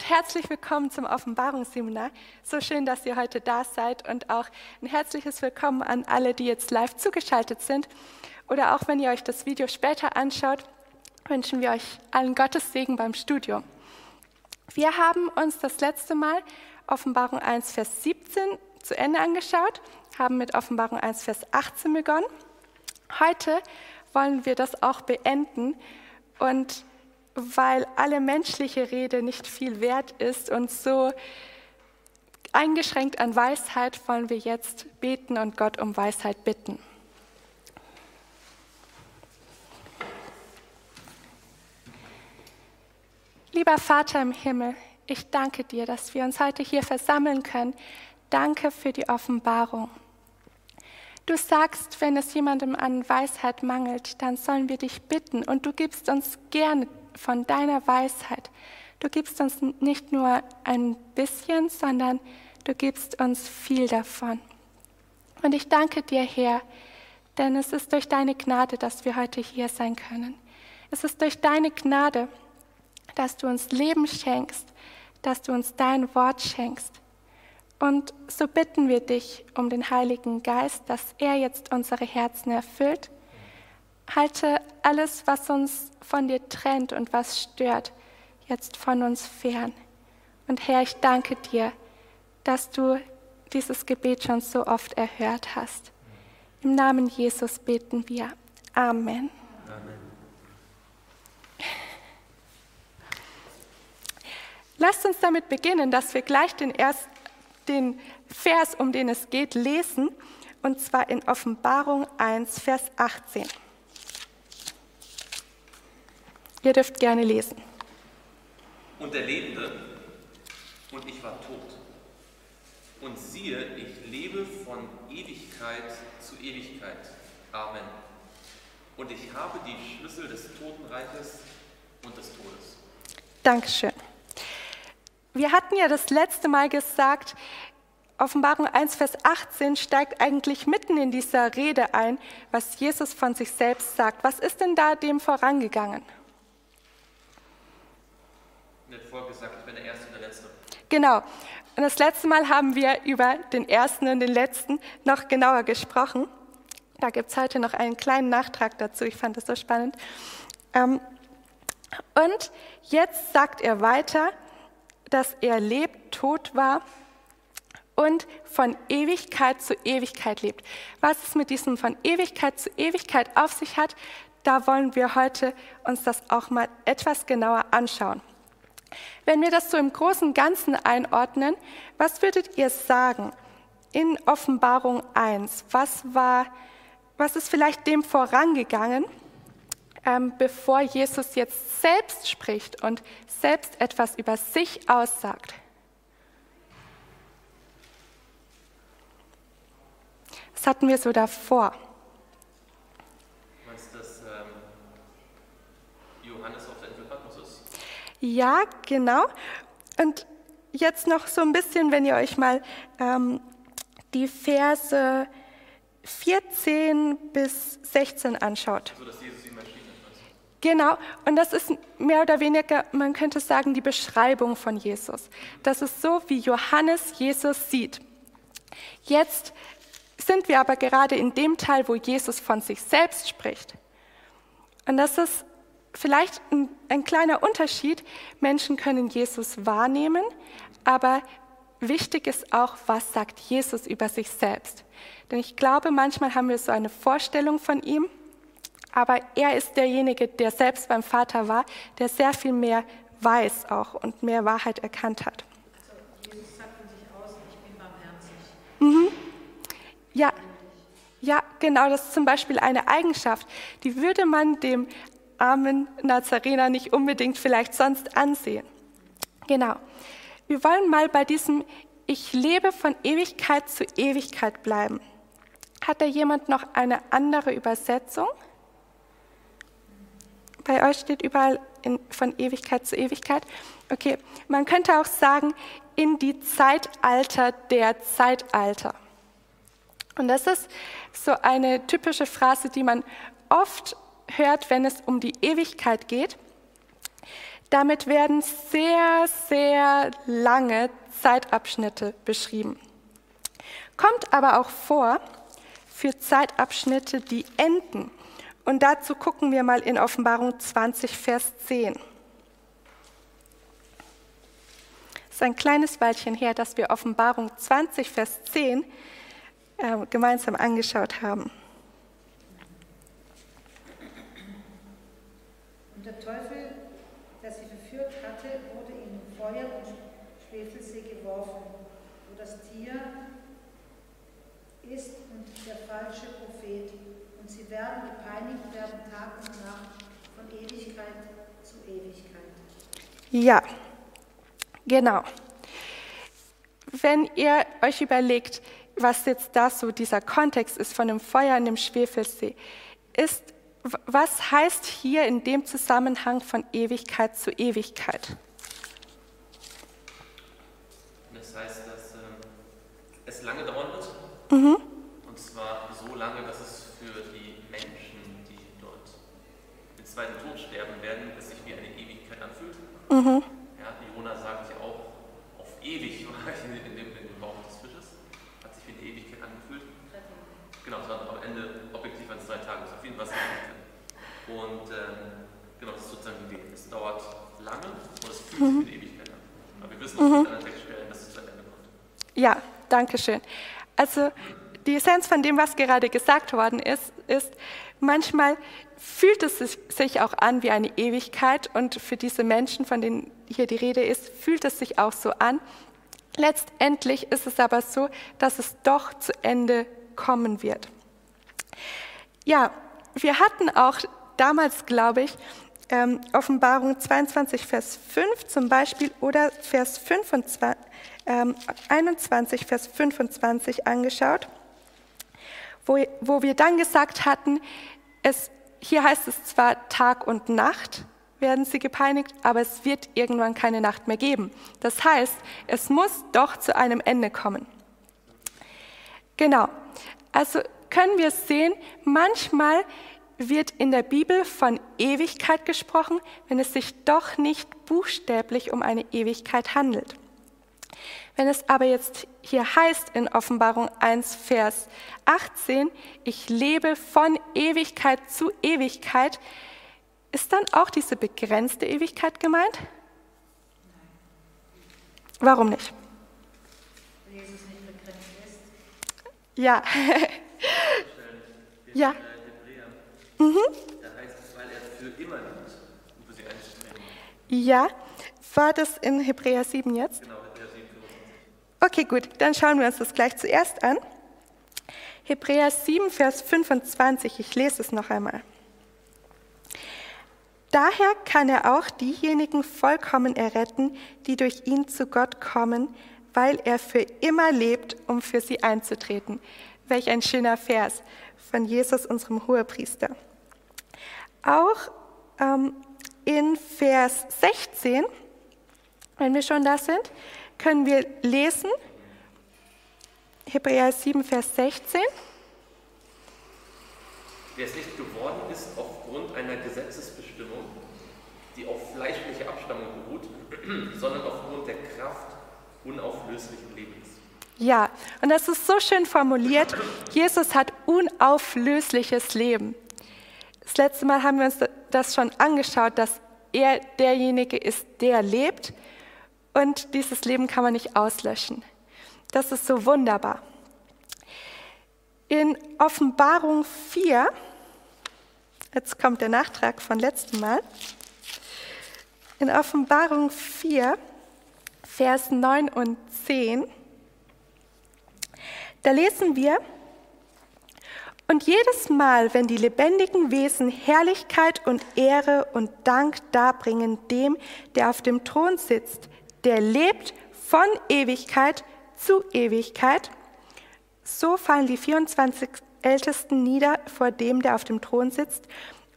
Und herzlich willkommen zum Offenbarungsseminar. So schön, dass ihr heute da seid und auch ein herzliches Willkommen an alle, die jetzt live zugeschaltet sind. Oder auch wenn ihr euch das Video später anschaut, wünschen wir euch allen Gottes Segen beim Studium. Wir haben uns das letzte Mal Offenbarung 1, Vers 17 zu Ende angeschaut, haben mit Offenbarung 1, Vers 18 begonnen. Heute wollen wir das auch beenden und weil alle menschliche Rede nicht viel wert ist und so eingeschränkt an Weisheit, wollen wir jetzt beten und Gott um Weisheit bitten. Lieber Vater im Himmel, ich danke dir, dass wir uns heute hier versammeln können. Danke für die Offenbarung. Du sagst, wenn es jemandem an Weisheit mangelt, dann sollen wir dich bitten und du gibst uns gerne von deiner Weisheit. Du gibst uns nicht nur ein bisschen, sondern du gibst uns viel davon. Und ich danke dir, Herr, denn es ist durch deine Gnade, dass wir heute hier sein können. Es ist durch deine Gnade, dass du uns Leben schenkst, dass du uns dein Wort schenkst. Und so bitten wir dich um den Heiligen Geist, dass er jetzt unsere Herzen erfüllt Halte alles, was uns von dir trennt und was stört, jetzt von uns fern. Und Herr, ich danke dir, dass du dieses Gebet schon so oft erhört hast. Im Namen Jesus beten wir. Amen. Amen. Lasst uns damit beginnen, dass wir gleich den, erst, den Vers, um den es geht, lesen, und zwar in Offenbarung 1, Vers 18. Ihr dürft gerne lesen. Und er lebte, und ich war tot. Und siehe, ich lebe von Ewigkeit zu Ewigkeit. Amen. Und ich habe die Schlüssel des Totenreiches und des Todes. Dankeschön. Wir hatten ja das letzte Mal gesagt, Offenbarung 1, Vers 18 steigt eigentlich mitten in dieser Rede ein, was Jesus von sich selbst sagt. Was ist denn da dem vorangegangen? Nicht vorgesagt, ich bin der Erste und der Letzte. Genau. Und das letzte Mal haben wir über den Ersten und den Letzten noch genauer gesprochen. Da gibt es heute noch einen kleinen Nachtrag dazu. Ich fand das so spannend. Ähm, und jetzt sagt er weiter, dass er lebt, tot war und von Ewigkeit zu Ewigkeit lebt. Was es mit diesem von Ewigkeit zu Ewigkeit auf sich hat, da wollen wir heute uns das auch mal etwas genauer anschauen. Wenn wir das so im großen Ganzen einordnen, was würdet ihr sagen in Offenbarung 1? Was, war, was ist vielleicht dem vorangegangen, ähm, bevor Jesus jetzt selbst spricht und selbst etwas über sich aussagt? Was hatten wir so davor? Ja, genau. Und jetzt noch so ein bisschen, wenn ihr euch mal ähm, die Verse 14 bis 16 anschaut. So, dass Jesus erschienen ist. Genau, und das ist mehr oder weniger, man könnte sagen, die Beschreibung von Jesus. Das ist so, wie Johannes Jesus sieht. Jetzt sind wir aber gerade in dem Teil, wo Jesus von sich selbst spricht. Und das ist vielleicht ein, ein kleiner Unterschied. Menschen können Jesus wahrnehmen, aber wichtig ist auch, was sagt Jesus über sich selbst. Denn ich glaube, manchmal haben wir so eine Vorstellung von ihm, aber er ist derjenige, der selbst beim Vater war, der sehr viel mehr weiß auch und mehr Wahrheit erkannt hat. Also Jesus sagt von sich aus, ich bin barmherzig. Mhm. Ja, ja, genau, das ist zum Beispiel eine Eigenschaft, die würde man dem armen Nazarener nicht unbedingt vielleicht sonst ansehen. Genau. Wir wollen mal bei diesem Ich lebe von Ewigkeit zu Ewigkeit bleiben. Hat da jemand noch eine andere Übersetzung? Bei euch steht überall in, von Ewigkeit zu Ewigkeit. Okay, man könnte auch sagen, in die Zeitalter der Zeitalter. Und das ist so eine typische Phrase, die man oft hört, wenn es um die Ewigkeit geht. Damit werden sehr, sehr lange Zeitabschnitte beschrieben. Kommt aber auch vor für Zeitabschnitte, die enden. Und dazu gucken wir mal in Offenbarung 20, Vers 10. Es ist ein kleines Weilchen her, dass wir Offenbarung 20, Vers 10 äh, gemeinsam angeschaut haben. Und der Teufel, der sie verführt hatte, wurde in Feuer und Schwefelsee geworfen, wo das Tier ist und der falsche Prophet. Und sie werden gepeinigt werden Tag und Nacht von Ewigkeit zu Ewigkeit. Ja, genau. Wenn ihr euch überlegt, was jetzt da so dieser Kontext ist von dem Feuer in dem Schwefelsee, ist, was heißt hier in dem Zusammenhang von Ewigkeit zu Ewigkeit? Das heißt, dass äh, es lange dauern wird. Mhm. Und zwar so lange, dass es für die Menschen, die dort den zweiten Tod sterben werden, es sich wie eine Ewigkeit anfühlt. Mhm. Ja, Jona sagt ja auch, auf ewig war ich in dem, in dem Bauch des Fisches. Hat sich wie eine Ewigkeit angefühlt. Genau, es waren am Ende drei Tage, ist auf jeden Fall eine Ewigkeit. Und ähm, genau, das ist sozusagen die Idee. Es dauert lange und es fühlt sich wie eine Ewigkeit an. Aber wir wissen aus mhm. anderen Textstellen, dass es zu Ende kommt. Ja, danke schön. Also die Essenz von dem, was gerade gesagt worden ist, ist, manchmal fühlt es sich auch an wie eine Ewigkeit und für diese Menschen, von denen hier die Rede ist, fühlt es sich auch so an. Letztendlich ist es aber so, dass es doch zu Ende kommen wird. Ja, wir hatten auch damals, glaube ich, ähm, Offenbarung 22, Vers 5 zum Beispiel oder Vers 25, ähm, 21, Vers 25 angeschaut, wo, wo wir dann gesagt hatten, es, hier heißt es zwar Tag und Nacht, werden sie gepeinigt, aber es wird irgendwann keine Nacht mehr geben. Das heißt, es muss doch zu einem Ende kommen. Genau. Also können wir sehen, manchmal wird in der Bibel von Ewigkeit gesprochen, wenn es sich doch nicht buchstäblich um eine Ewigkeit handelt. Wenn es aber jetzt hier heißt in Offenbarung 1, Vers 18, ich lebe von Ewigkeit zu Ewigkeit, ist dann auch diese begrenzte Ewigkeit gemeint? Warum nicht? Jesus nicht begrenzt ist. Ja. ja. Mhm. Da heißt es, weil er für immer um für sie einzutreten. Ja. War das in Hebräer 7 jetzt? Genau, Hebräer 7, 25. Okay, gut, dann schauen wir uns das gleich zuerst an. Hebräer 7, Vers 25, ich lese es noch einmal. Daher kann er auch diejenigen vollkommen erretten, die durch ihn zu Gott kommen, weil er für immer lebt, um für sie einzutreten. Welch ein schöner Vers von Jesus, unserem Hohepriester. Auch ähm, in Vers 16, wenn wir schon da sind, können wir lesen, Hebräer 7, Vers 16. Wer es nicht geworden ist aufgrund einer Gesetzesbestimmung, die auf fleischliche Abstammung beruht, sondern aufgrund der Kraft unauflöslichen Lebens. Ja, und das ist so schön formuliert. Jesus hat unauflösliches Leben. Das letzte Mal haben wir uns das schon angeschaut, dass er derjenige ist, der lebt und dieses Leben kann man nicht auslöschen. Das ist so wunderbar. In Offenbarung 4, jetzt kommt der Nachtrag von letztem Mal, in Offenbarung 4, Vers 9 und 10, da lesen wir, und jedes Mal, wenn die lebendigen Wesen Herrlichkeit und Ehre und Dank darbringen dem, der auf dem Thron sitzt, der lebt von Ewigkeit zu Ewigkeit, so fallen die 24 Ältesten nieder vor dem, der auf dem Thron sitzt,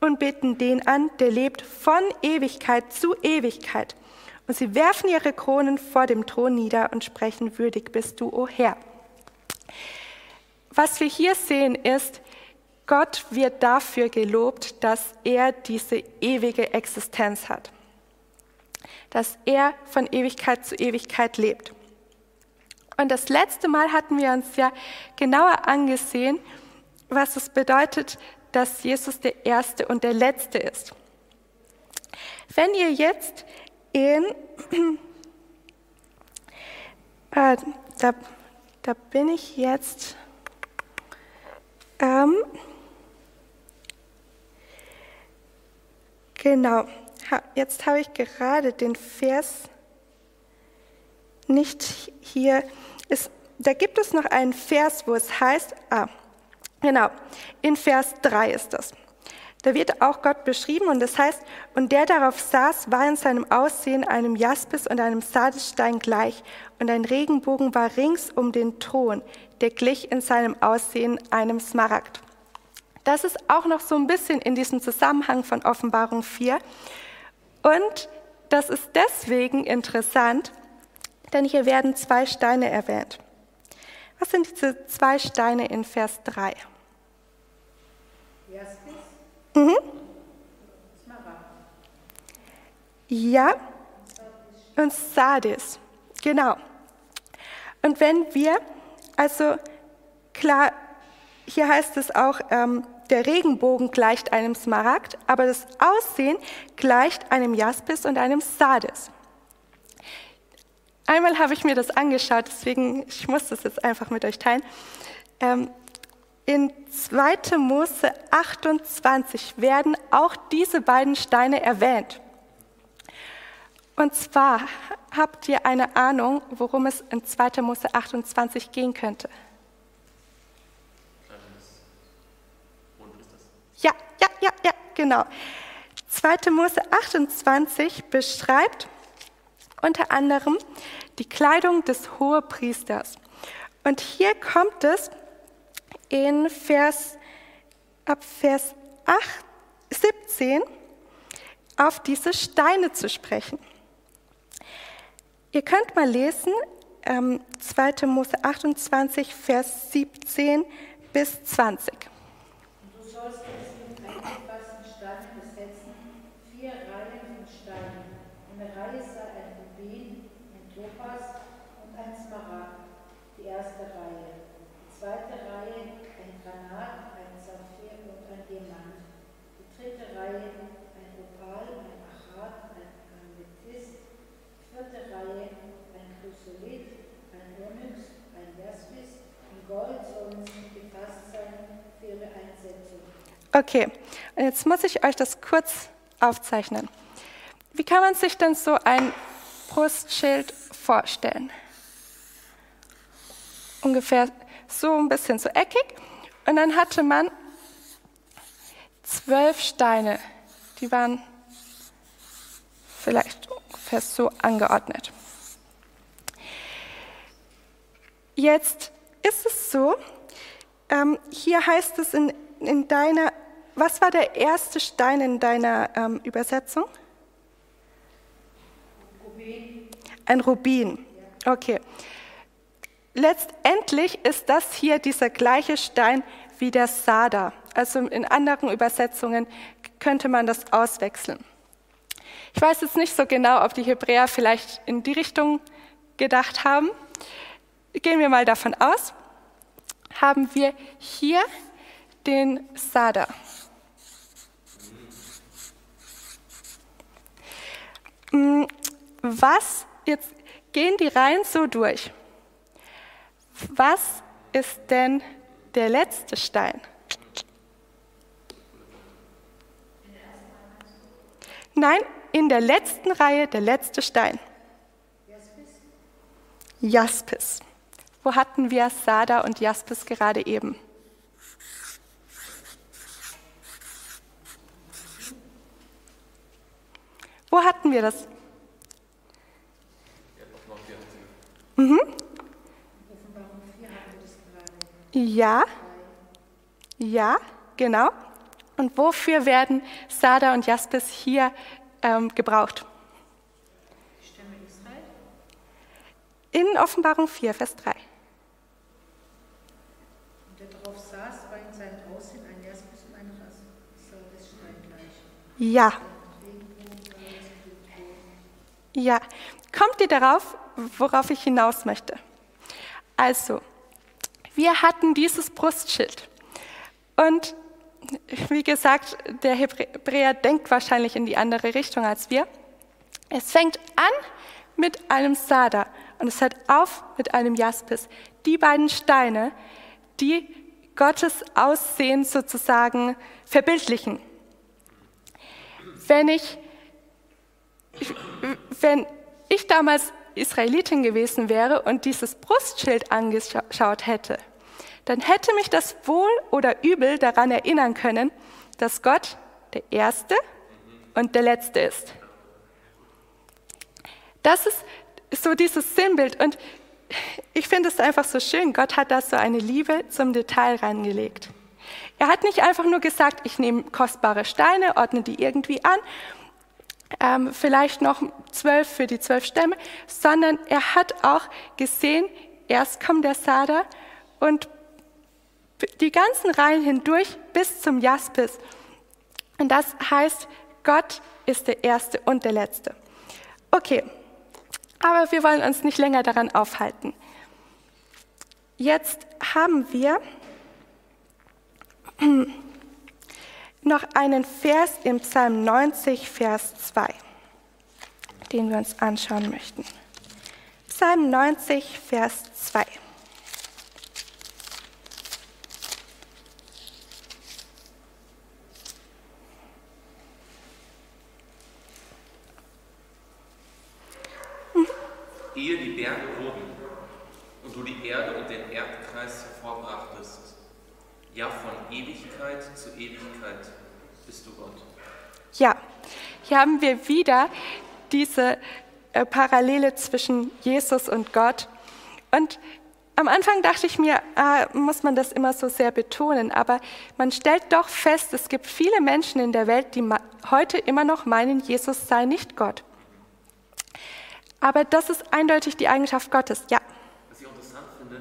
und beten den an, der lebt von Ewigkeit zu Ewigkeit. Und sie werfen ihre Kronen vor dem Thron nieder und sprechen, würdig bist du, o Herr. Was wir hier sehen ist, Gott wird dafür gelobt, dass er diese ewige Existenz hat. dass er von Ewigkeit zu Ewigkeit lebt. Und das letzte Mal hatten wir uns ja genauer angesehen, was es bedeutet, dass Jesus der Erste und der Letzte ist. Wenn ihr jetzt in, äh, da, da bin ich jetzt, ähm, genau, jetzt habe ich gerade den Vers nicht hier. Es, da gibt es noch einen Vers, wo es heißt, ah, genau, in Vers 3 ist das. Da wird auch Gott beschrieben und das heißt, und der darauf saß, war in seinem Aussehen einem Jaspis und einem Sardisstein gleich, und ein Regenbogen war rings um den Thron, der glich in seinem Aussehen einem Smaragd. Das ist auch noch so ein bisschen in diesem Zusammenhang von Offenbarung 4. Und das ist deswegen interessant, denn hier werden zwei Steine erwähnt. Was sind diese zwei Steine in Vers 3? Mhm. Ja, und Sardis, genau. Und wenn wir, also klar, hier heißt es auch, ähm, der Regenbogen gleicht einem Smaragd, aber das Aussehen gleicht einem Jaspis und einem Sardis. Einmal habe ich mir das angeschaut, deswegen ich muss das jetzt einfach mit euch teilen. Ähm, in 2. Mose 28 werden auch diese beiden Steine erwähnt. Und zwar habt ihr eine Ahnung, worum es in 2. Mose 28 gehen könnte. Ja, ja, ja, ja, genau. 2. Mose 28 beschreibt unter anderem die Kleidung des Hohepriesters. Und hier kommt es in Vers, ab Vers 8, 17 auf diese Steine zu sprechen. Ihr könnt mal lesen, ähm, 2. Mose 28, Vers 17 bis 20. Okay, und jetzt muss ich euch das kurz aufzeichnen. Wie kann man sich denn so ein Brustschild vorstellen? Ungefähr so ein bisschen so eckig. Und dann hatte man zwölf Steine, die waren vielleicht ungefähr so angeordnet. Jetzt ist es so, ähm, hier heißt es in, in deiner was war der erste Stein in deiner ähm, Übersetzung? Rubin. Ein Rubin. Okay. Letztendlich ist das hier dieser gleiche Stein wie der Sada. Also in anderen Übersetzungen könnte man das auswechseln. Ich weiß jetzt nicht so genau, ob die Hebräer vielleicht in die Richtung gedacht haben. Gehen wir mal davon aus, haben wir hier den Sada. Was, jetzt gehen die Reihen so durch. Was ist denn der letzte Stein? Nein, in der letzten Reihe der letzte Stein. Jaspis. Wo hatten wir Sada und Jaspis gerade eben? Wo hatten wir das? Mhm. Ja, ja, genau. Und wofür werden Sada und Jaspis hier ähm, gebraucht? In Offenbarung 4, Vers 3. Und der darauf saß, war in seinem Aussehen ein Jaspis und ein Sardisstein gleich. Ja, Ja, kommt ihr darauf, worauf ich hinaus möchte? Also, wir hatten dieses Brustschild. Und wie gesagt, der Hebräer denkt wahrscheinlich in die andere Richtung als wir. Es fängt an mit einem Sada und es hört auf mit einem Jaspis. Die beiden Steine, die Gottes Aussehen sozusagen verbildlichen. Wenn ich, wenn ich damals Israelitin gewesen wäre und dieses Brustschild angeschaut hätte, dann hätte mich das wohl oder übel daran erinnern können, dass Gott der Erste und der Letzte ist. Das ist so dieses Sinnbild und ich finde es einfach so schön. Gott hat da so eine Liebe zum Detail reingelegt. Er hat nicht einfach nur gesagt, ich nehme kostbare Steine, ordne die irgendwie an, ähm, vielleicht noch zwölf für die zwölf Stämme, sondern er hat auch gesehen, erst kommt der Sada und die ganzen Reihen hindurch bis zum Jaspis. Und das heißt, Gott ist der Erste und der Letzte. Okay, aber wir wollen uns nicht länger daran aufhalten. Jetzt haben wir noch einen Vers im Psalm 90, Vers 2, den wir uns anschauen möchten. Psalm 90, Vers 2. ehe die Berge wurden und du die Erde und den Erdkreis hervorbrachtest. Ja, von Ewigkeit zu Ewigkeit bist du Gott. Ja, hier haben wir wieder diese äh, Parallele zwischen Jesus und Gott. Und am Anfang dachte ich mir, ah, muss man das immer so sehr betonen, aber man stellt doch fest, es gibt viele Menschen in der Welt, die heute immer noch meinen, Jesus sei nicht Gott. Aber das ist eindeutig die Eigenschaft Gottes, ja. Was ich interessant finde,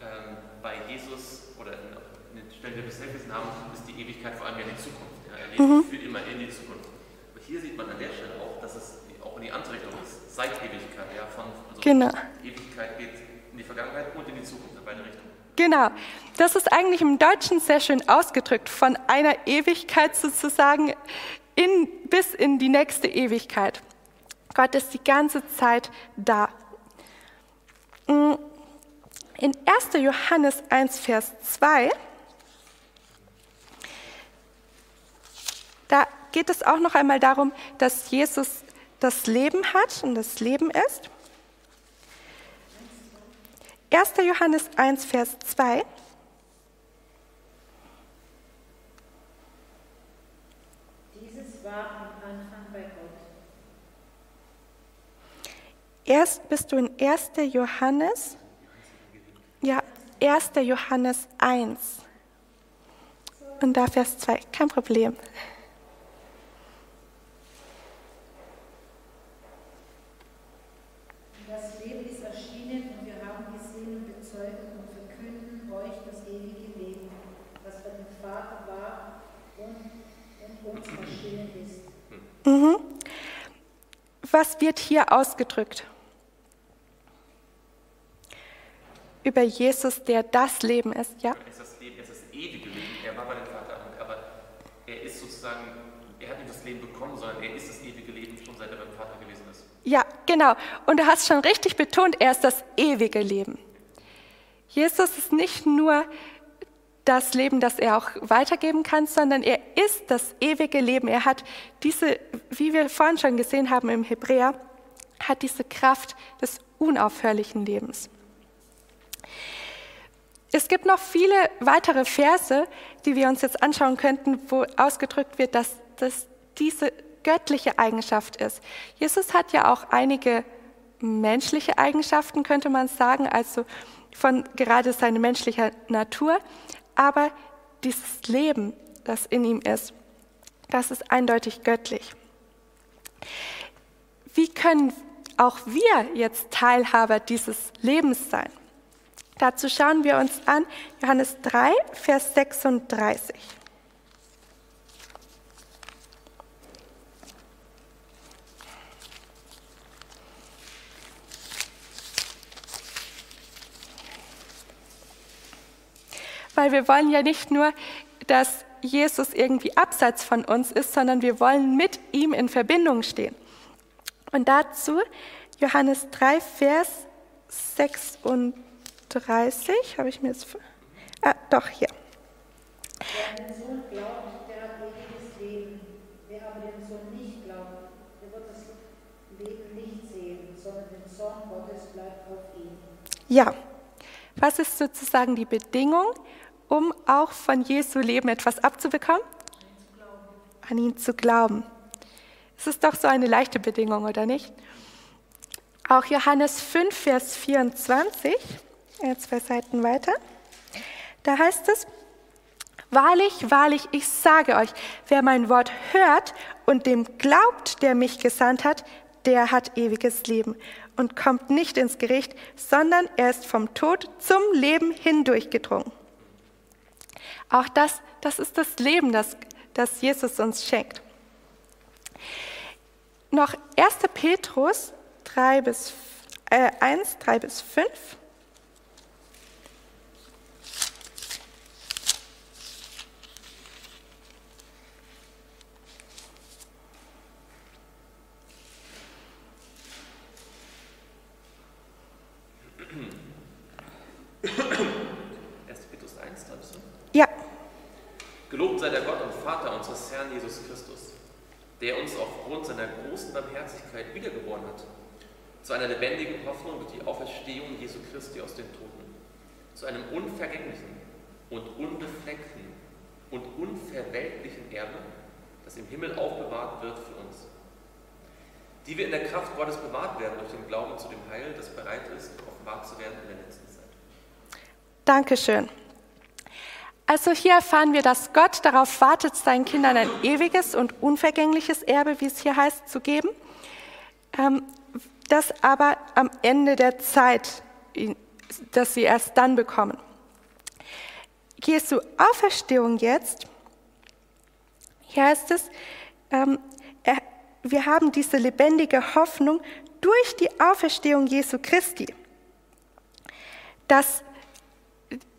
ähm, bei Jesus oder in den Stellen, gelesen haben, ist die Ewigkeit vor allem ja die Zukunft. Er lebt mhm. für immer in die Zukunft. Aber hier sieht man an der Stelle auch, dass es auch in die andere Richtung ist, seit Ewigkeit. Ja, von, also genau. Ewigkeit geht in die Vergangenheit und in die Zukunft, in beide Richtungen. Genau, das ist eigentlich im Deutschen sehr schön ausgedrückt, von einer Ewigkeit sozusagen in, bis in die nächste Ewigkeit. Gott ist die ganze Zeit da. Mm, in 1. Johannes 1, Vers 2, da geht es auch noch einmal darum, dass Jesus das Leben hat und das Leben ist. 1. Johannes 1, Vers 2. Dieses war Erst bist du in 1. Johannes, ja, 1. Johannes 1. Und da Vers 2, kein Problem. Das Leben ist erschienen und wir haben gesehen und bezeugen und verkünden euch das ewige Leben, was bei dem Vater war und, und uns erschienen ist. Mhm. Was wird hier ausgedrückt? über Jesus, der das Leben ist. Ja? Er ist das Leben, er ist das ewige Leben. Er war bei dem Vater, aber er ist sozusagen, er hat nicht das Leben bekommen, sondern er ist das ewige Leben schon seit er beim Vater gewesen ist. Ja, genau. Und du hast schon richtig betont, er ist das ewige Leben. Jesus ist nicht nur das Leben, das er auch weitergeben kann, sondern er ist das ewige Leben. Er hat diese, wie wir vorhin schon gesehen haben im Hebräer, hat diese Kraft des unaufhörlichen Lebens. Es gibt noch viele weitere Verse, die wir uns jetzt anschauen könnten, wo ausgedrückt wird, dass das diese göttliche Eigenschaft ist. Jesus hat ja auch einige menschliche Eigenschaften, könnte man sagen, also von gerade seine menschliche Natur, aber dieses Leben, das in ihm ist, das ist eindeutig göttlich. Wie können auch wir jetzt Teilhaber dieses Lebens sein? Dazu schauen wir uns an Johannes 3, Vers 36. weil wir wollen ja nicht nur, dass Jesus irgendwie abseits von uns ist, sondern wir wollen mit ihm in Verbindung stehen. Und dazu Johannes 3, Vers 36, habe ich mir jetzt. Ah, doch, hier. Wer an den Sohn glaubt, der hat ewiges Leben. Wer aber den Sohn nicht glaubt, der wird das Leben nicht sehen, sondern den Zorn Gottes bleibt auf ihm. Ja, was ist sozusagen die Bedingung, um auch von Jesu Leben etwas abzubekommen? An ihn zu glauben. Es ist doch so eine leichte Bedingung, oder nicht? Auch Johannes 5, Vers 24, zwei Seiten weiter, da heißt es, Wahrlich, wahrlich, ich sage euch, wer mein Wort hört und dem glaubt, der mich gesandt hat, der hat ewiges Leben und kommt nicht ins Gericht, sondern er ist vom Tod zum Leben hindurchgedrungen. Auch das, das ist das Leben, das, das Jesus uns schenkt. Noch 1. Petrus 3 bis, äh, 1, 3 bis 5. Ja. Gelobt sei der Gott und Vater Herrn Jesus Christus, der uns aufgrund seiner großen Barmherzigkeit wiedergeboren hat, zu einer lebendigen Hoffnung durch die Auferstehung Jesu Christi aus den Toten, zu einem unvergänglichen und unbefleckten und unverweltlichen Erbe, das im Himmel aufbewahrt wird für uns, die wir in der Kraft Gottes bewahrt werden durch den Glauben zu dem Heil, das bereit ist, offenbart zu werden in der letzten Zeit. Dankeschön. Also hier erfahren wir, dass Gott darauf wartet, seinen Kindern ein ewiges und unvergängliches Erbe, wie es hier heißt, zu geben, ähm, das aber am Ende der Zeit, dass sie erst dann bekommen. Jesu Auferstehung jetzt, hier heißt es, ähm, wir haben diese lebendige Hoffnung durch die Auferstehung Jesu Christi, dass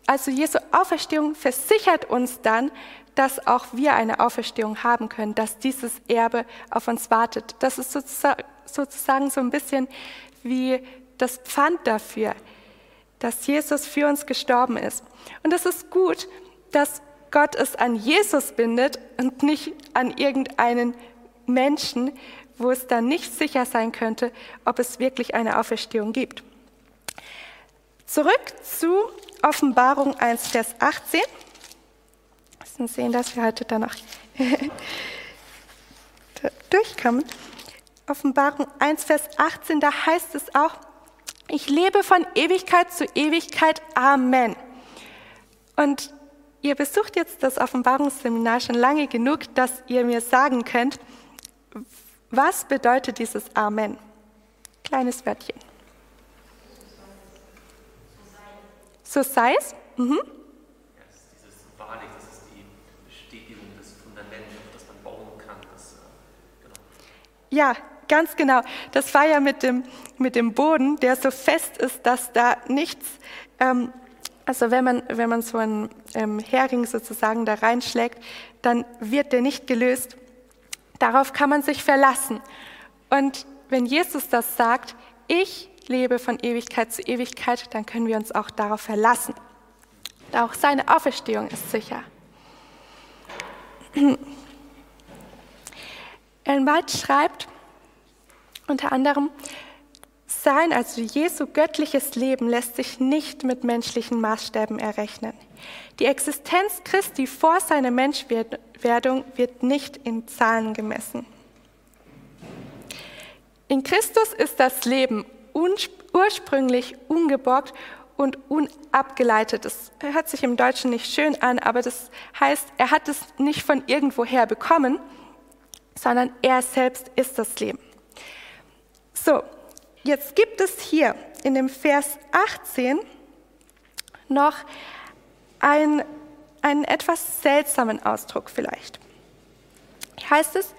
also Jesu Auferstehung versichert uns dann, dass auch wir eine Auferstehung haben können, dass dieses Erbe auf uns wartet. Das ist sozusagen so ein bisschen wie das Pfand dafür, dass Jesus für uns gestorben ist. Und es ist gut, dass Gott es an Jesus bindet und nicht an irgendeinen Menschen, wo es dann nicht sicher sein könnte, ob es wirklich eine Auferstehung gibt. Zurück zu Offenbarung 1, Vers 18. Wir müssen sehen, dass wir heute da noch durchkommen. Offenbarung 1, Vers 18, da heißt es auch, ich lebe von Ewigkeit zu Ewigkeit. Amen. Und ihr besucht jetzt das Offenbarungsseminar schon lange genug, dass ihr mir sagen könnt, was bedeutet dieses Amen? Kleines Wörtchen. So sei es. Mhm. Ja, das ist dieses wahrlich, das ist die Bestätigung des Fundaments, auf das man bauen kann. Das, äh, genau. Ja, ganz genau. Das war ja mit dem, mit dem Boden, der so fest ist, dass da nichts, ähm, also wenn man, wenn man so einen ähm, Hering sozusagen da reinschlägt, dann wird der nicht gelöst. Darauf kann man sich verlassen. Und wenn Jesus das sagt, ich lebe von Ewigkeit zu Ewigkeit, dann können wir uns auch darauf verlassen. Auch seine Auferstehung ist sicher. Ellen White schreibt unter anderem, sein, also Jesu göttliches Leben lässt sich nicht mit menschlichen Maßstäben errechnen. Die Existenz Christi vor seiner Menschwerdung wird nicht in Zahlen gemessen. In Christus ist das Leben ursprünglich ungeborgt und unabgeleitet. Das hört sich im Deutschen nicht schön an, aber das heißt, er hat es nicht von irgendwoher bekommen, sondern er selbst ist das Leben. So, jetzt gibt es hier in dem Vers 18 noch ein, einen etwas seltsamen Ausdruck vielleicht. Hier heißt es,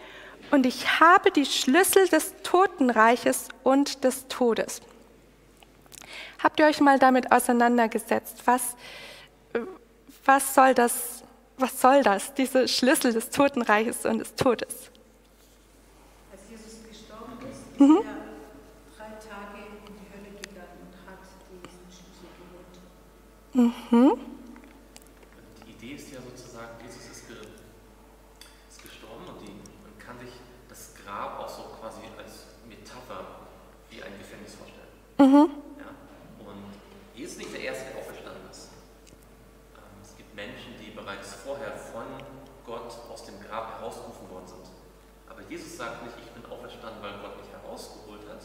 und ich habe die Schlüssel des Totenreiches und des Todes. Habt ihr euch mal damit auseinandergesetzt, was, was soll das, was soll das, diese Schlüssel des Totenreiches und des Todes? Als Jesus gestorben ist, mhm. ist er drei Tage in die Hölle gegangen und hat diesen Schlüssel geholt. Mhm. Die Idee ist ja sozusagen, Jesus ist, ge, ist gestorben und die, kann sich das Grab auch so quasi als Metapher wie ein Gefängnis vorstellen. Mhm. Jesus sagt nicht, ich bin auferstanden, weil Gott mich herausgeholt hat.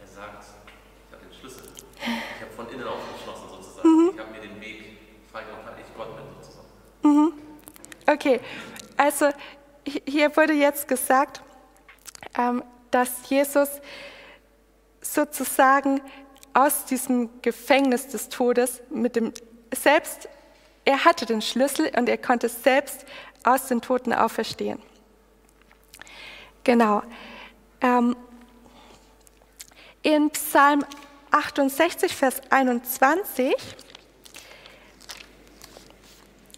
Er sagt, ich habe den Schlüssel. Ich habe von innen aufgeschlossen sozusagen. Mhm. Ich habe mir den Weg freigemacht, weil ich Gott bin sozusagen. Mhm. Okay, also hier wurde jetzt gesagt, ähm, dass Jesus sozusagen aus diesem Gefängnis des Todes mit dem selbst, er hatte den Schlüssel und er konnte selbst aus den Toten auferstehen. Genau. Ähm, in Psalm 68, Vers 21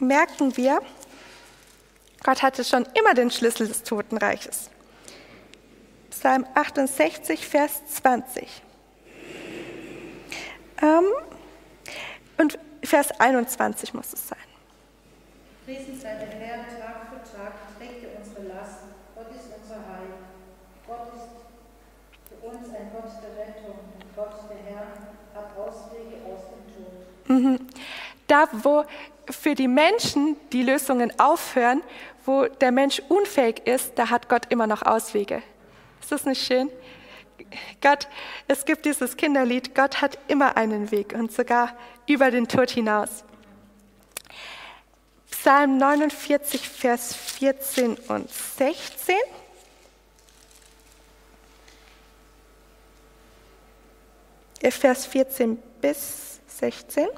merken wir, Gott hatte schon immer den Schlüssel des Totenreiches. Psalm 68, Vers 20. Ähm, und Vers 21 muss es sein. Priesen sei der Herr, Tag für Tag trägt er unsere Last unser Heil. Gott ist für uns ein Gott der Rettung und Gott der Herr hat Auswege aus dem Tod. Mhm. Da, wo für die Menschen die Lösungen aufhören, wo der Mensch unfähig ist, da hat Gott immer noch Auswege. Ist das nicht schön? Gott, es gibt dieses Kinderlied, Gott hat immer einen Weg und sogar über den Tod hinaus. Psalm 49, Vers 14 und 16. Vers 14 bis 16,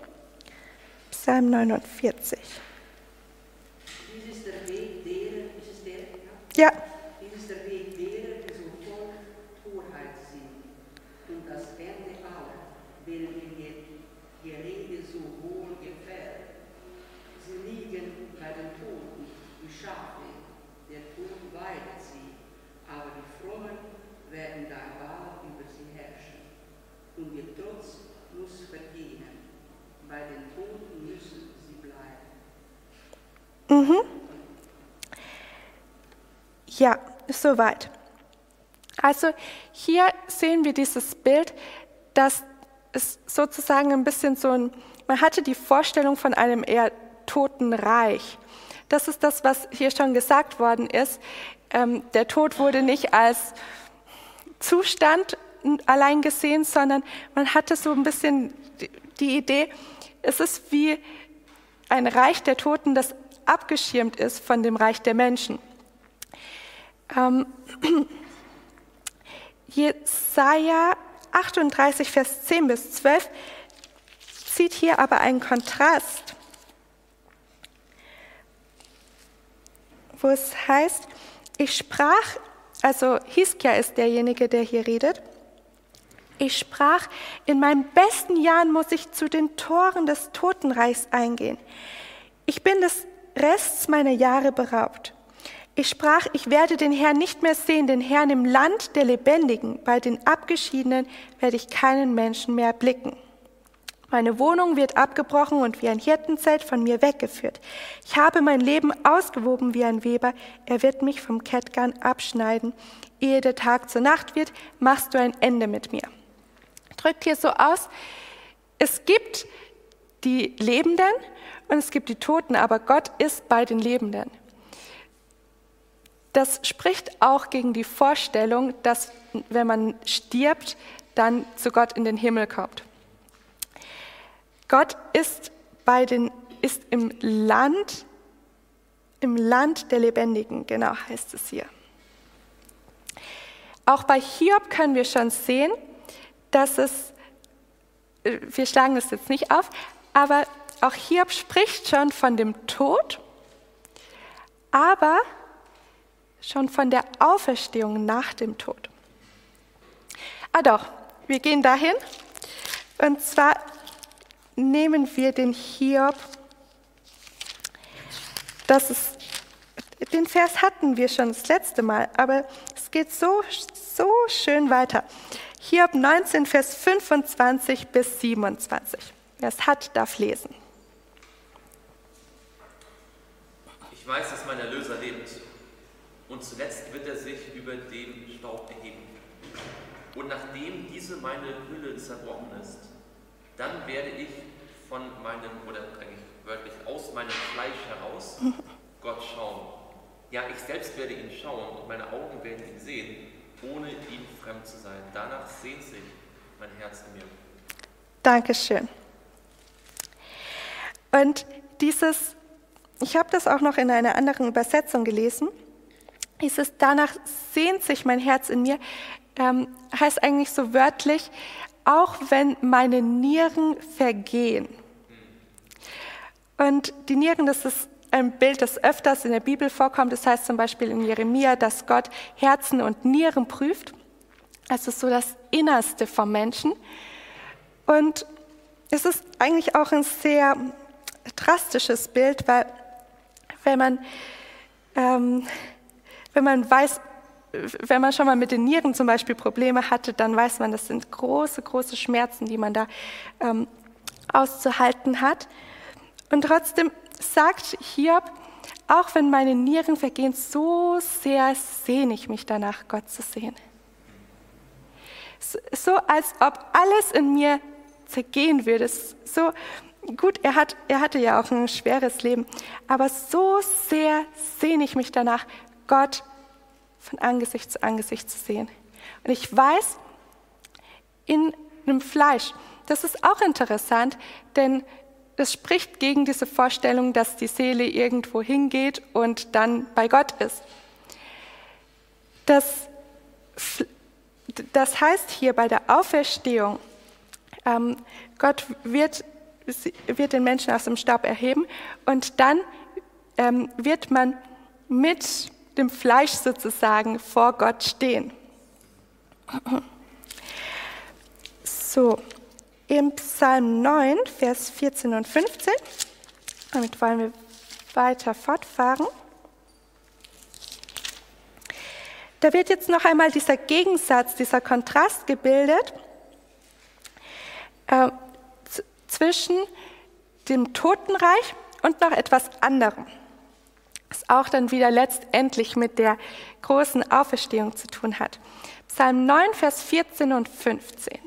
Psalm 49. Dies ist der Weg derer, ist es der? Ja. Dies ist der Weg derer, die so voll Torheit sind. Und das Ende aller, denen ihr Gerede so wohl gefällt. Sie liegen bei den Toten, wie Schafe, der Tod weidet sie, aber die Frommen werden da wahr über sie herrschen und ihr Trotz muss vergehen. Bei den Toten müssen sie bleiben. Mhm. Ja, soweit. Also hier sehen wir dieses Bild, dass es sozusagen ein bisschen so ein, man hatte die Vorstellung von einem eher toten Reich. Das ist das, was hier schon gesagt worden ist. Ähm, der Tod wurde nicht als Zustand allein gesehen, sondern man hatte so ein bisschen die Idee, es ist wie ein Reich der Toten, das abgeschirmt ist von dem Reich der Menschen. Ähm, Jesaja 38, Vers 10 bis 12 zieht hier aber einen Kontrast, wo es heißt, ich sprach, also Hiskia ist derjenige, der hier redet, ich sprach, in meinen besten Jahren muss ich zu den Toren des Totenreichs eingehen. Ich bin des Rests meiner Jahre beraubt. Ich sprach, ich werde den Herrn nicht mehr sehen, den Herrn im Land der Lebendigen. Bei den Abgeschiedenen werde ich keinen Menschen mehr blicken. Meine Wohnung wird abgebrochen und wie ein Hirtenzelt von mir weggeführt. Ich habe mein Leben ausgewoben wie ein Weber. Er wird mich vom Kettgarn abschneiden. Ehe der Tag zur Nacht wird, machst du ein Ende mit mir drückt hier so aus, es gibt die Lebenden und es gibt die Toten, aber Gott ist bei den Lebenden. Das spricht auch gegen die Vorstellung, dass wenn man stirbt, dann zu Gott in den Himmel kommt. Gott ist bei den ist im Land im Land der Lebendigen, genau heißt es hier. Auch bei Hiob können wir schon sehen, dass es, äh, wir schlagen es jetzt nicht auf, aber auch Hiob spricht schon von dem Tod, aber schon von der Auferstehung nach dem Tod. Ah doch, wir gehen dahin. Und zwar nehmen wir den Hiob das ist, den Vers hatten wir schon das letzte Mal, aber es geht so, so schön weiter. Hiob 19, Vers 25 bis 27. Wer es hat, darf lesen. Weiß, dass mein Erlöser lebt und zuletzt wird er sich über den Staub erheben. Und nachdem diese meine Hülle zerbrochen ist, dann werde ich von meinem, oder eigentlich wörtlich aus meinem Fleisch heraus, Gott schauen. Ja, ich selbst werde ihn schauen und meine Augen werden ihn sehen, ohne ihm fremd zu sein. Danach sehnt sich mein Herz in mir. Dankeschön. Und dieses, ich habe das auch noch in einer anderen Übersetzung gelesen, dieses danach sehnt sich mein Herz in mir, ähm, heißt eigentlich so wörtlich, auch wenn meine Nieren vergehen. Und die Nieren, das ist ein Bild, das öfters in der Bibel vorkommt. Das heißt zum Beispiel in Jeremia, dass Gott Herzen und Nieren prüft. Ist so das Innerste vom Menschen. Und es ist eigentlich auch ein sehr drastisches Bild, weil wenn man, ähm, wenn man weiß, wenn man schon mal mit den Nieren zum Beispiel Probleme hatte, dann weiß man, das sind große, große Schmerzen, die man da ähm, auszuhalten hat. Und trotzdem sagt Hiob, auch wenn meine Nieren vergehen, so sehr sehne ich mich danach, Gott zu sehen. So als ob alles in mir zergehen würde. So gut, er, hat, er hatte ja auch ein schweres Leben, aber so sehr sehne ich mich danach, Gott von Angesicht zu Angesicht zu sehen. Und ich weiß, in einem Fleisch, das ist auch interessant, denn das spricht gegen diese Vorstellung, dass die Seele irgendwo hingeht und dann bei Gott ist. Das, das heißt hier bei der Auferstehung, ähm, Gott wird, wird den Menschen aus dem Staub erheben und dann ähm, wird man mit dem Fleisch sozusagen vor Gott stehen. So, im Psalm 9, Vers 14 und 15, damit wollen wir weiter fortfahren. Da wird jetzt noch einmal dieser Gegensatz, dieser Kontrast gebildet äh, zwischen dem Totenreich und noch etwas anderem was auch dann wieder letztendlich mit der großen Auferstehung zu tun hat. Psalm 9, Vers 14 und 15.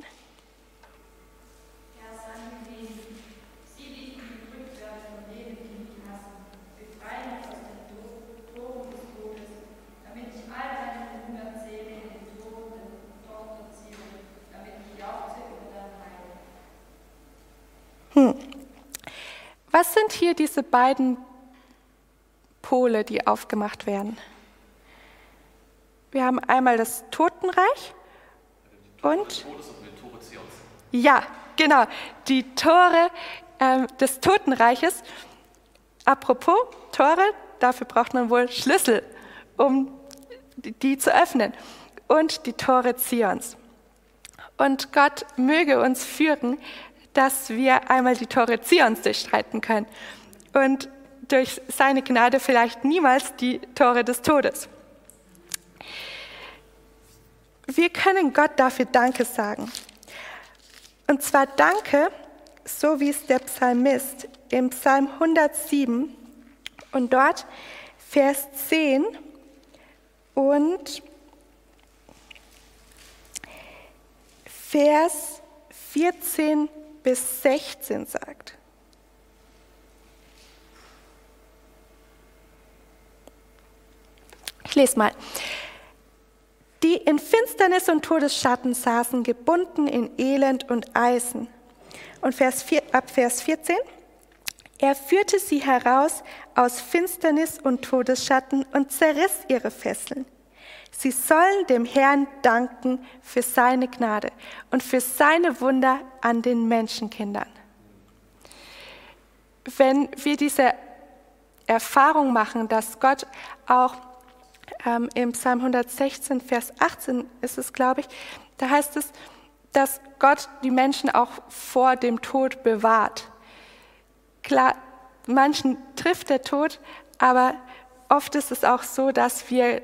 Was sind hier diese beiden Pole, die aufgemacht werden. Wir haben einmal das Totenreich und ja, genau, die Tore äh, des Totenreiches. Apropos Tore, dafür braucht man wohl Schlüssel, um die zu öffnen. Und die Tore Zions. Und Gott möge uns führen, dass wir einmal die Tore Zions durchstreiten können. Und durch seine Gnade vielleicht niemals die Tore des Todes. Wir können Gott dafür Danke sagen. Und zwar Danke, so wie es der Psalmist im Psalm 107 und dort Vers 10 und Vers 14 bis 16 sagt. Ich lese mal. Die in Finsternis und Todesschatten saßen, gebunden in Elend und Eisen. Und Vers 4, ab Vers 14. Er führte sie heraus aus Finsternis und Todesschatten und zerriss ihre Fesseln. Sie sollen dem Herrn danken für seine Gnade und für seine Wunder an den Menschenkindern. Wenn wir diese Erfahrung machen, dass Gott auch ähm, im Psalm 116, Vers 18 ist es, glaube ich, da heißt es, dass Gott die Menschen auch vor dem Tod bewahrt. Klar, manchen trifft der Tod, aber oft ist es auch so, dass wir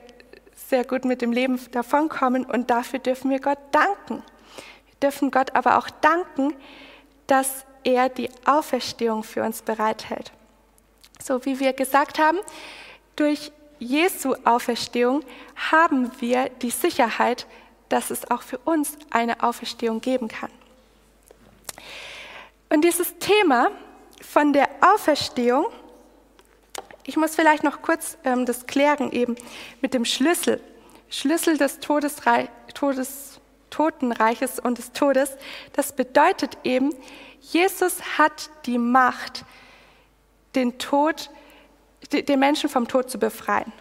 sehr gut mit dem Leben davonkommen und dafür dürfen wir Gott danken. Wir dürfen Gott aber auch danken, dass er die Auferstehung für uns bereithält. So wie wir gesagt haben, durch Jesu Auferstehung haben wir die Sicherheit, dass es auch für uns eine Auferstehung geben kann. Und dieses Thema von der Auferstehung, ich muss vielleicht noch kurz ähm, das klären eben mit dem Schlüssel. Schlüssel des Todesrei Todes, Totenreiches und des Todes. Das bedeutet eben, Jesus hat die Macht, den Tod, den Menschen vom Tod zu befreien.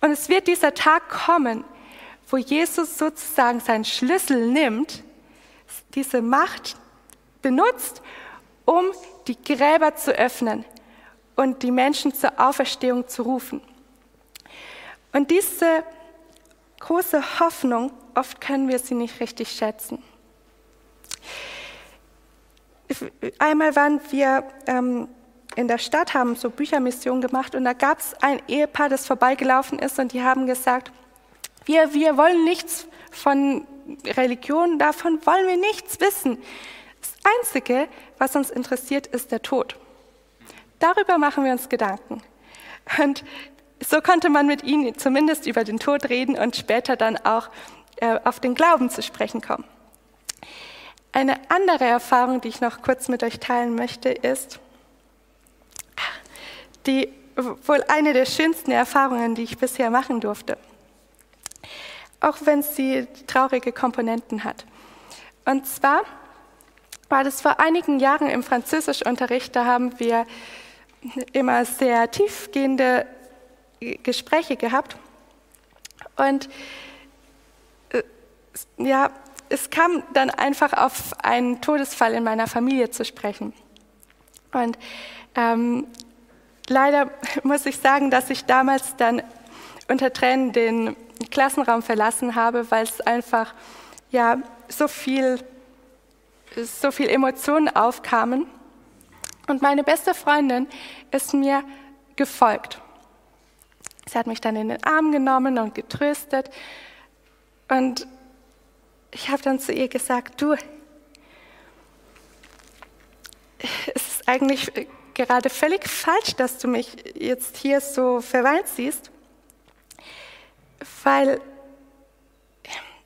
Und es wird dieser Tag kommen, wo Jesus sozusagen seinen Schlüssel nimmt, diese Macht benutzt, um die Gräber zu öffnen und die Menschen zur Auferstehung zu rufen. Und diese große Hoffnung, oft können wir sie nicht richtig schätzen. Einmal waren wir ähm, in der Stadt, haben so Büchermission gemacht und da gab es ein Ehepaar, das vorbeigelaufen ist und die haben gesagt, wir, wir wollen nichts von Religion, davon wollen wir nichts wissen. Das Einzige, was uns interessiert, ist der Tod. Darüber machen wir uns Gedanken. Und so konnte man mit ihnen zumindest über den Tod reden und später dann auch äh, auf den Glauben zu sprechen kommen. Eine andere Erfahrung, die ich noch kurz mit euch teilen möchte, ist die wohl eine der schönsten Erfahrungen, die ich bisher machen durfte. Auch wenn sie traurige Komponenten hat. Und zwar war das vor einigen Jahren im Französischunterricht, da haben wir immer sehr tiefgehende Gespräche gehabt. Und äh, ja, es kam dann einfach auf einen Todesfall in meiner Familie zu sprechen. Und ähm, leider muss ich sagen, dass ich damals dann unter Tränen den Klassenraum verlassen habe, weil es einfach ja so viel so viel Emotionen aufkamen. Und meine beste Freundin ist mir gefolgt. Sie hat mich dann in den Arm genommen und getröstet. Und ich habe dann zu ihr gesagt, du, es ist eigentlich gerade völlig falsch, dass du mich jetzt hier so verweint siehst, weil,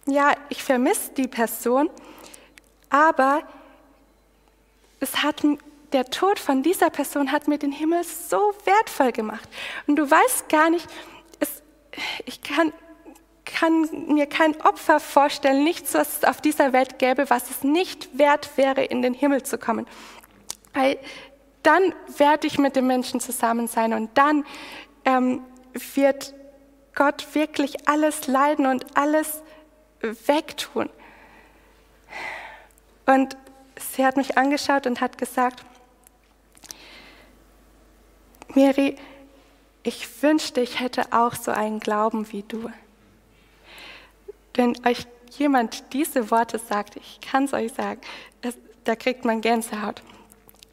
ja, ich vermisse die Person, aber es hat der Tod von dieser Person hat mir den Himmel so wertvoll gemacht. Und du weißt gar nicht, es, ich kann, kann mir kein Opfer vorstellen, nichts, was es auf dieser Welt gäbe, was es nicht wert wäre, in den Himmel zu kommen. Weil dann werde ich mit dem Menschen zusammen sein und dann ähm, wird Gott wirklich alles leiden und alles wegtun. Und sie hat mich angeschaut und hat gesagt, Miri, ich wünschte, ich hätte auch so einen Glauben wie du. Wenn euch jemand diese Worte sagt, ich kann es euch sagen, das, da kriegt man Gänsehaut.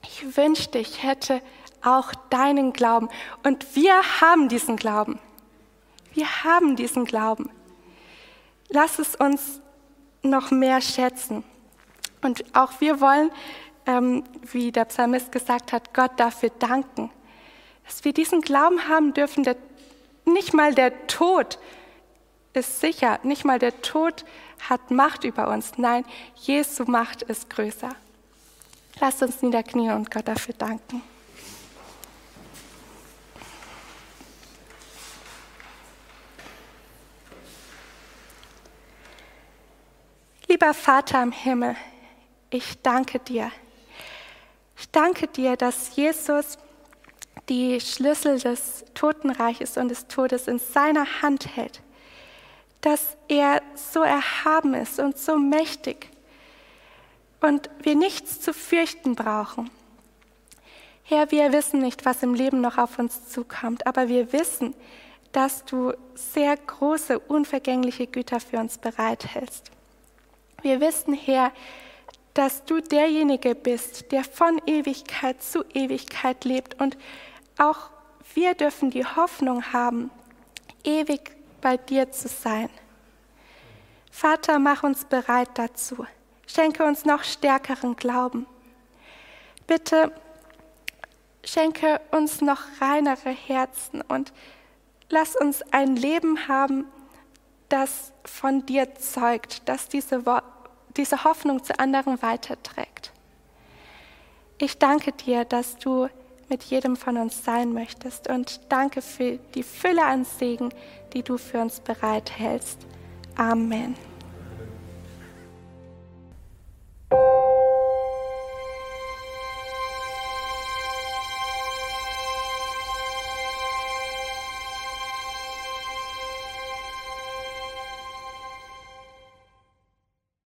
Ich wünschte, ich hätte auch deinen Glauben. Und wir haben diesen Glauben. Wir haben diesen Glauben. Lass es uns noch mehr schätzen. Und auch wir wollen, ähm, wie der Psalmist gesagt hat, Gott dafür danken dass wir diesen Glauben haben dürfen, der, nicht mal der Tod ist sicher, nicht mal der Tod hat Macht über uns. Nein, Jesu Macht ist größer. Lasst uns niederknien und Gott dafür danken. Lieber Vater im Himmel, ich danke dir. Ich danke dir, dass Jesus die Schlüssel des Totenreiches und des Todes in seiner Hand hält, dass er so erhaben ist und so mächtig und wir nichts zu fürchten brauchen. Herr, wir wissen nicht, was im Leben noch auf uns zukommt, aber wir wissen, dass du sehr große, unvergängliche Güter für uns bereithältst. Wir wissen, Herr, dass du derjenige bist, der von Ewigkeit zu Ewigkeit lebt und auch wir dürfen die Hoffnung haben, ewig bei dir zu sein. Vater, mach uns bereit dazu. Schenke uns noch stärkeren Glauben. Bitte schenke uns noch reinere Herzen und lass uns ein Leben haben, das von dir zeugt, das diese, diese Hoffnung zu anderen weiterträgt. Ich danke dir, dass du mit jedem von uns sein möchtest und danke für die Fülle an Segen, die du für uns bereithältst. Amen.